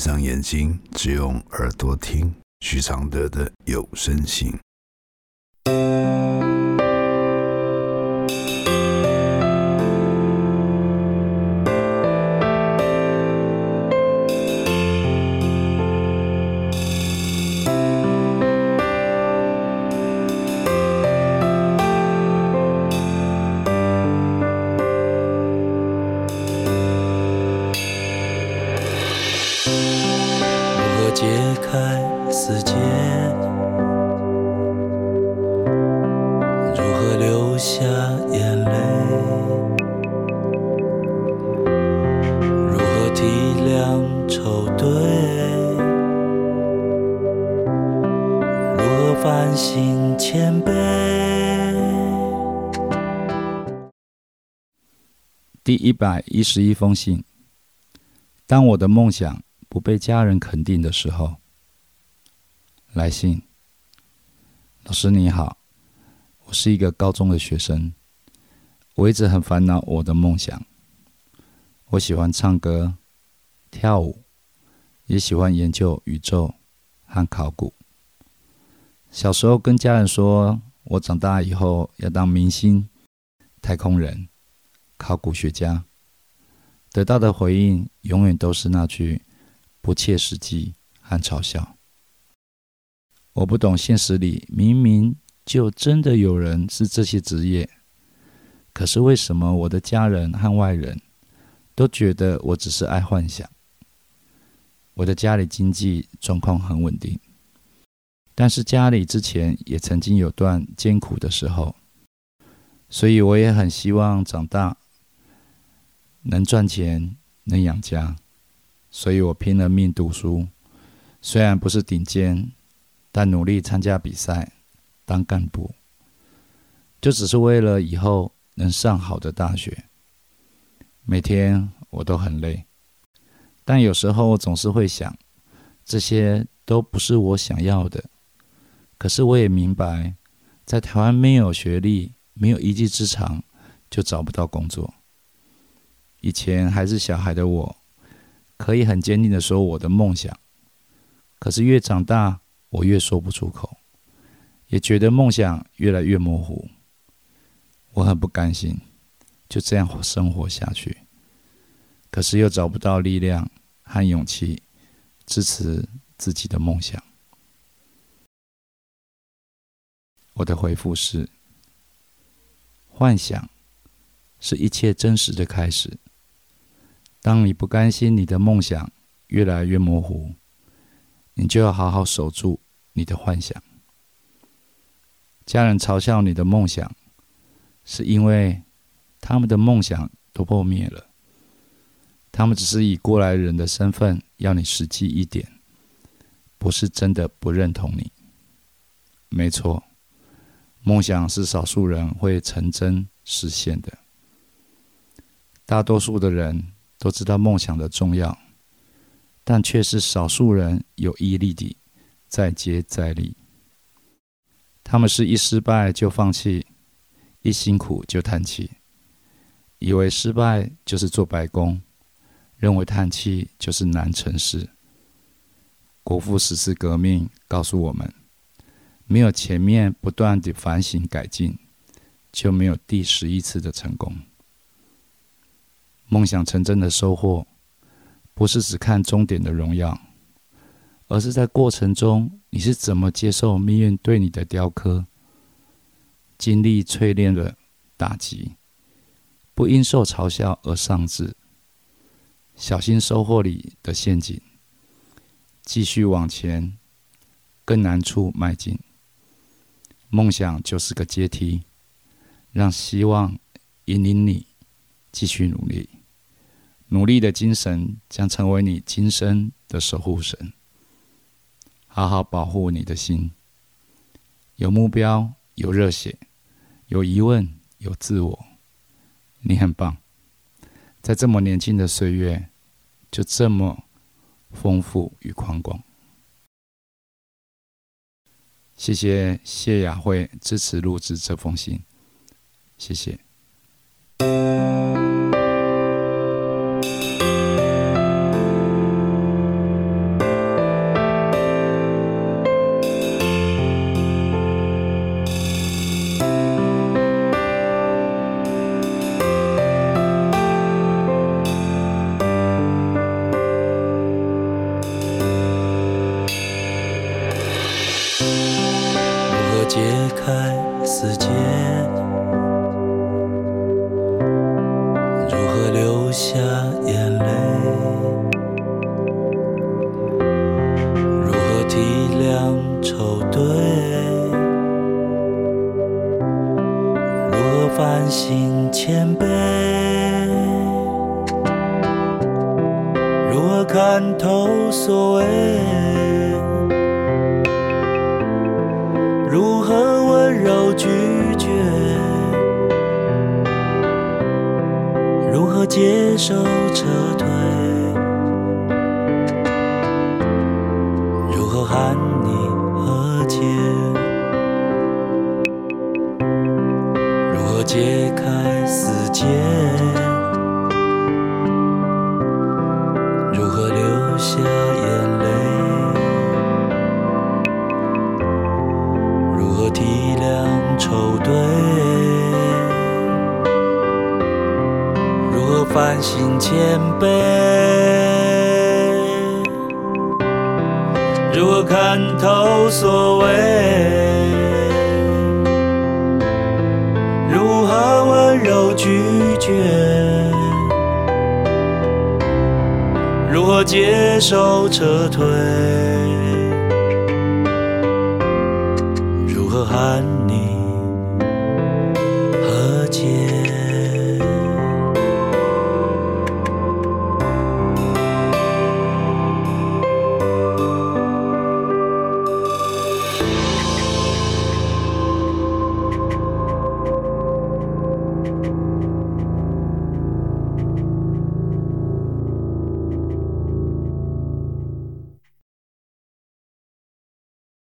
闭上眼睛，只用耳朵听许常德的有声信。解开死结，如何流下眼泪？如何体谅愁对？如何反省谦卑？第一百一十一封信。当我的梦想。不被家人肯定的时候，来信。老师你好，我是一个高中的学生，我一直很烦恼我的梦想。我喜欢唱歌、跳舞，也喜欢研究宇宙和考古。小时候跟家人说我长大以后要当明星、太空人、考古学家，得到的回应永远都是那句。不切实际和嘲笑。我不懂现实里明明就真的有人是这些职业，可是为什么我的家人和外人都觉得我只是爱幻想？我的家里经济状况很稳定，但是家里之前也曾经有段艰苦的时候，所以我也很希望长大能赚钱，能养家。所以我拼了命读书，虽然不是顶尖，但努力参加比赛，当干部，就只是为了以后能上好的大学。每天我都很累，但有时候总是会想，这些都不是我想要的。可是我也明白，在台湾没有学历、没有一技之长，就找不到工作。以前还是小孩的我。可以很坚定的说我的梦想，可是越长大，我越说不出口，也觉得梦想越来越模糊。我很不甘心，就这样生活下去，可是又找不到力量和勇气支持自己的梦想。我的回复是：幻想是一切真实的开始。当你不甘心你的梦想越来越模糊，你就要好好守住你的幻想。家人嘲笑你的梦想，是因为他们的梦想都破灭了。他们只是以过来人的身份要你实际一点，不是真的不认同你。没错，梦想是少数人会成真实现的，大多数的人。都知道梦想的重要，但却是少数人有毅力的再接再厉。他们是一失败就放弃，一辛苦就叹气，以为失败就是做白工，认为叹气就是难成事。国父十次革命告诉我们：没有前面不断的反省改进，就没有第十一次的成功。梦想成真的收获，不是只看终点的荣耀，而是在过程中你是怎么接受命运对你的雕刻，经历淬炼的打击，不因受嘲笑而丧志，小心收获里的陷阱，继续往前，更难处迈进。梦想就是个阶梯，让希望引领你继续努力。努力的精神将成为你今生的守护神。好好保护你的心，有目标，有热血，有疑问，有自我。你很棒，在这么年轻的岁月，就这么丰富与宽广。谢谢谢雅慧支持录制这封信，谢谢。开死结？如何流下眼泪？如何体谅愁对？如何反省谦卑？如何看透所谓？我接受撤退？如何喊你如何反省谦卑？如何看透所谓？如何温柔拒绝？如何接受撤退？